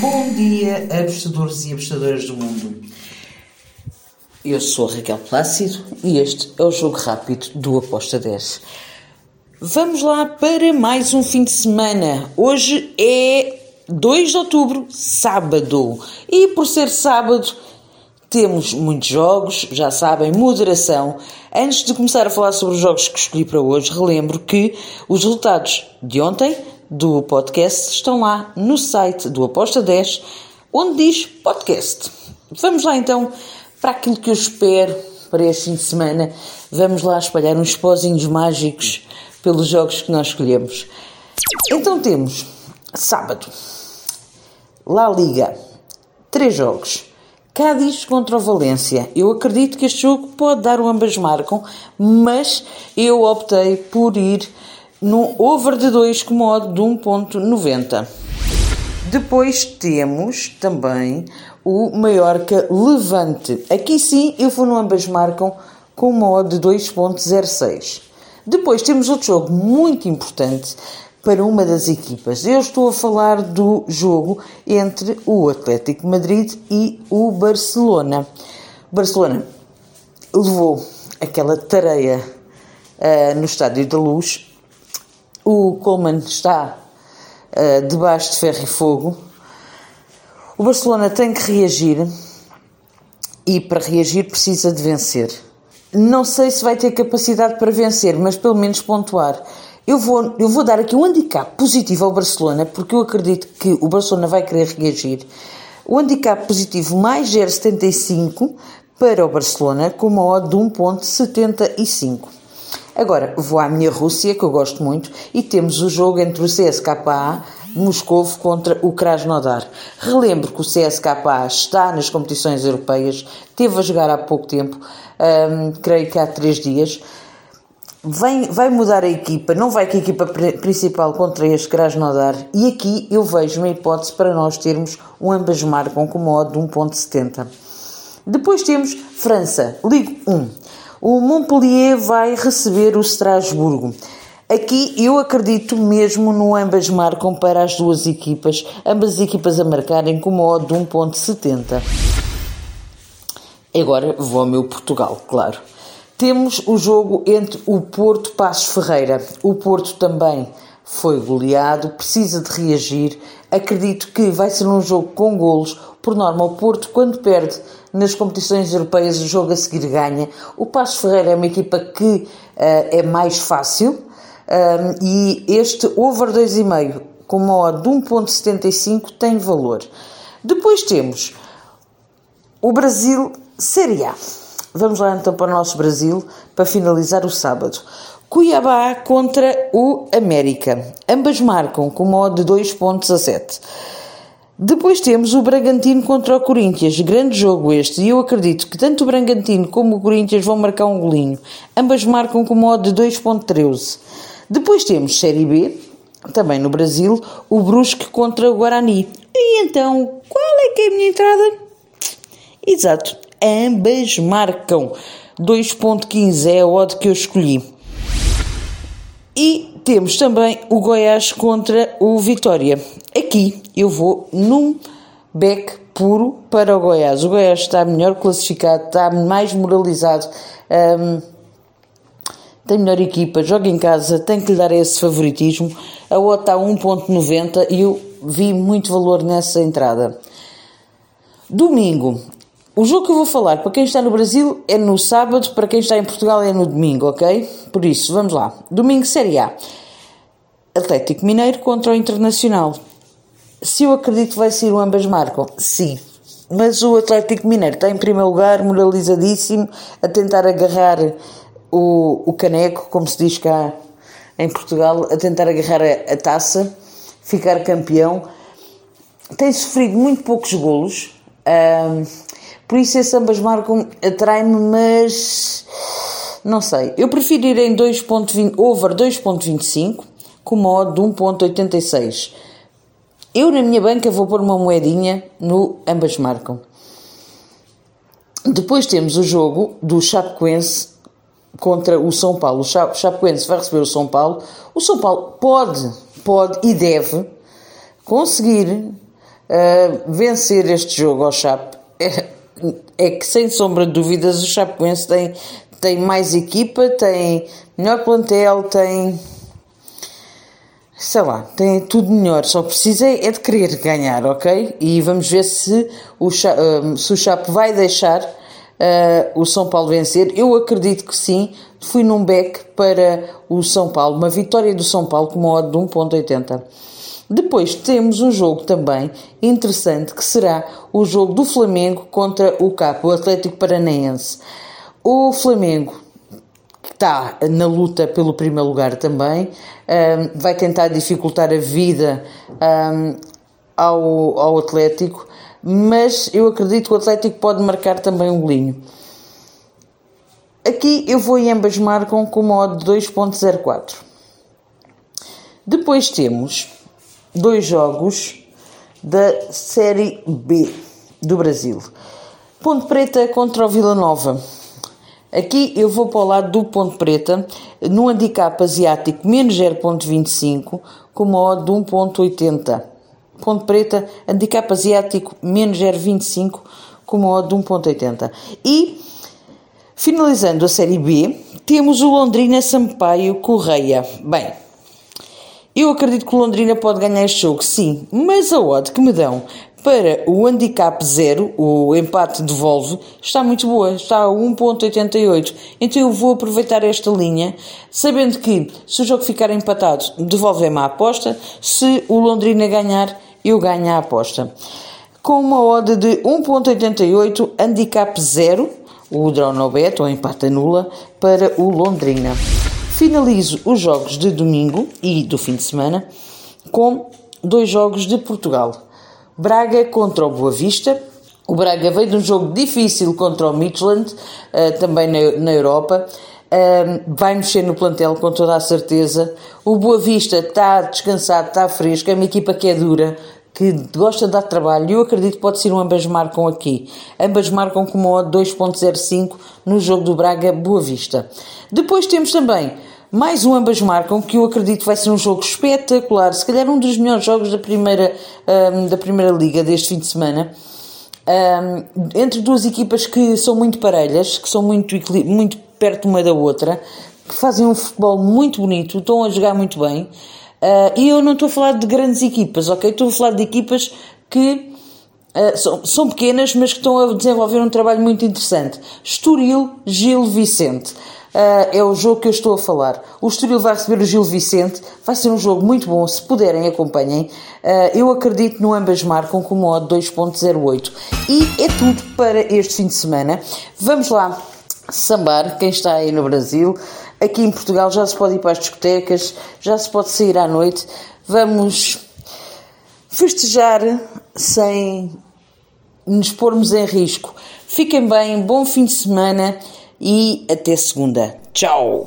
Bom dia, apostadores e apostadoras do mundo. Eu sou Raquel Plácido e este é o Jogo Rápido do Aposta 10. Vamos lá para mais um fim de semana. Hoje é 2 de outubro, sábado. E por ser sábado, temos muitos jogos, já sabem, moderação. Antes de começar a falar sobre os jogos que escolhi para hoje, relembro que os resultados de ontem do podcast estão lá no site do Aposta 10, onde diz podcast. Vamos lá então para aquilo que eu espero para este fim de semana. Vamos lá espalhar uns pozinhos mágicos pelos jogos que nós escolhemos. Então temos sábado, La Liga, três jogos. Cádiz contra o Valência. Eu acredito que este jogo pode dar o ambas marcam, mas eu optei por ir no over de 2 com modo de 1.90. Depois temos também o Maiorca Levante. Aqui sim eu vou no ambas marcam com modo de 2.06. Depois temos outro jogo muito importante para uma das equipas. Eu estou a falar do jogo entre o Atlético Madrid e o Barcelona. Barcelona levou aquela tareia uh, no Estádio da Luz. O Coleman está uh, debaixo de ferro e fogo. O Barcelona tem que reagir e para reagir precisa de vencer. Não sei se vai ter capacidade para vencer, mas pelo menos pontuar. Eu vou, eu vou dar aqui um handicap positivo ao Barcelona, porque eu acredito que o Barcelona vai querer reagir. O handicap positivo mais 0,75 para o Barcelona, com uma odd de 1,75. Agora, vou à minha Rússia, que eu gosto muito, e temos o jogo entre o CSKA Moscovo contra o Krasnodar. Relembro que o CSKA está nas competições europeias, teve a jogar há pouco tempo, hum, creio que há três dias, Vem, vai mudar a equipa, não vai com a equipa principal contra este Krasnodar e aqui eu vejo uma hipótese para nós termos um ambas marcam com modo de 1.70. Depois temos França, Ligue 1. O Montpellier vai receber o Strasburgo. Aqui eu acredito mesmo no ambas marcam para as duas equipas, ambas as equipas a marcarem com modo de 1.70. Agora vou ao meu Portugal, claro. Temos o jogo entre o Porto Passos Ferreira. O Porto também foi goleado, precisa de reagir. Acredito que vai ser um jogo com golos. Por norma, o Porto, quando perde nas competições europeias, o jogo a seguir ganha. O Passos Ferreira é uma equipa que uh, é mais fácil um, eh, e este over 2,5 com uma odd de 1.75 tem valor. Depois temos o Brasil Série A. Vamos lá então para o nosso Brasil para finalizar o sábado. Cuiabá contra o América. Ambas marcam com modo de 2.17. Depois temos o Bragantino contra o Corinthians. Grande jogo este. E eu acredito que tanto o Bragantino como o Corinthians vão marcar um golinho. Ambas marcam com modo de 2.13. Depois temos Série B, também no Brasil, o Brusque contra o Guarani. E então, qual é que é a minha entrada? Exato, ambas marcam. 2.15 é a odd que eu escolhi. E temos também o Goiás contra o Vitória. Aqui eu vou num back puro para o Goiás. O Goiás está melhor classificado, está mais moralizado, um, tem melhor equipa, joga em casa, tem que lhe dar esse favoritismo. A odd está a 1.90 e eu vi muito valor nessa entrada. Domingo, o jogo que eu vou falar para quem está no Brasil é no sábado, para quem está em Portugal é no domingo, ok? Por isso, vamos lá. Domingo, Série A. Atlético Mineiro contra o Internacional. Se eu acredito que vai ser o ambas marcam, sim. Mas o Atlético Mineiro está em primeiro lugar, moralizadíssimo, a tentar agarrar o, o caneco, como se diz cá em Portugal, a tentar agarrar a, a taça, ficar campeão. Tem sofrido muito poucos golos. Um, por isso esse ambas marcam atrai-me, mas não sei. Eu prefiro ir em 2.20, over 2.25 com modo de 1.86. Eu na minha banca vou pôr uma moedinha no ambas marcam. Depois temos o jogo do Chapecoense contra o São Paulo. O Chapecoense vai receber o São Paulo. O São Paulo pode, pode e deve conseguir uh, vencer este jogo ao Chape. É, é, que, sem sombra de dúvidas, o Chapecoense tem, tem mais equipa, tem melhor plantel, tem. Sei lá, tem tudo melhor, só precisa é de querer ganhar, ok? E vamos ver se o, Chape, uh, se o Chape vai deixar uh, o São Paulo vencer. Eu acredito que sim. Fui num back para o São Paulo, uma vitória do São Paulo com uma odd de 1.80. Depois temos um jogo também interessante que será o jogo do Flamengo contra o Capo, o Atlético Paranaense. O Flamengo está na luta pelo primeiro lugar também, um, vai tentar dificultar a vida um, ao, ao Atlético, mas eu acredito que o Atlético pode marcar também um golinho. Aqui eu vou e ambas marcam com uma odd de 2.04. Depois temos dois jogos da Série B do Brasil. Ponte Preta contra o Vila Nova. Aqui eu vou para o lado do Ponte Preta, no handicap asiático menos 0.25, com uma odd de 1.80. Ponte Preta, handicap asiático menos 0.25, com uma odd de 1.80. E, finalizando a Série B, temos o Londrina Sampaio Correia. Bem, eu acredito que o Londrina pode ganhar este jogo, sim, mas a odd que me dão para o handicap zero, o empate devolve, está muito boa, está a 1.88. Então eu vou aproveitar esta linha, sabendo que se o jogo ficar empatado, devolve-me a aposta, se o Londrina ganhar, eu ganho a aposta. Com uma odd de 1.88, handicap zero, o draw no bet, ou empate nula, para o Londrina. Finalizo os jogos de domingo e do fim de semana com dois jogos de Portugal. Braga contra o Boa Vista. O Braga veio de um jogo difícil contra o Midland, uh, também na, Europa. Uh, vai mexer no plantel com toda a certeza. O Boa Vista está descansado, está fresco, é uma equipa que é dura, que gosta de dar trabalho. Eu acredito que pode ser um ambas marcam aqui. Ambas marcam com uma 2.05 no jogo do Braga Boa Vista. Depois temos também mais um ambas marcam, que eu acredito vai ser um jogo espetacular, se calhar um dos melhores jogos da primeira, um, da primeira liga deste fim de semana. Um, entre duas equipas que são muito parelhas, que são muito, muito perto uma da outra, que fazem um futebol muito bonito, estão a jogar muito bem. Uh, e eu não estou a falar de grandes equipas, ok? Estou a falar de equipas que uh, são, são pequenas, mas que estão a desenvolver um trabalho muito interessante. Estoril, Gil Vicente. Uh, é o jogo que eu estou a falar. O Estoril vai receber o Gil Vicente, vai ser um jogo muito bom, se puderem acompanhem. Uh, eu acredito no ambas marcam com modo 2.08. E é tudo para este fim de semana. Vamos lá sambar, quem está aí no Brasil. Aqui em Portugal já se pode ir para as discotecas, já se pode sair à noite. Vamos festejar sem nos pormos em risco. Fiquem bem, bom fim de semana e até segunda. Tchau!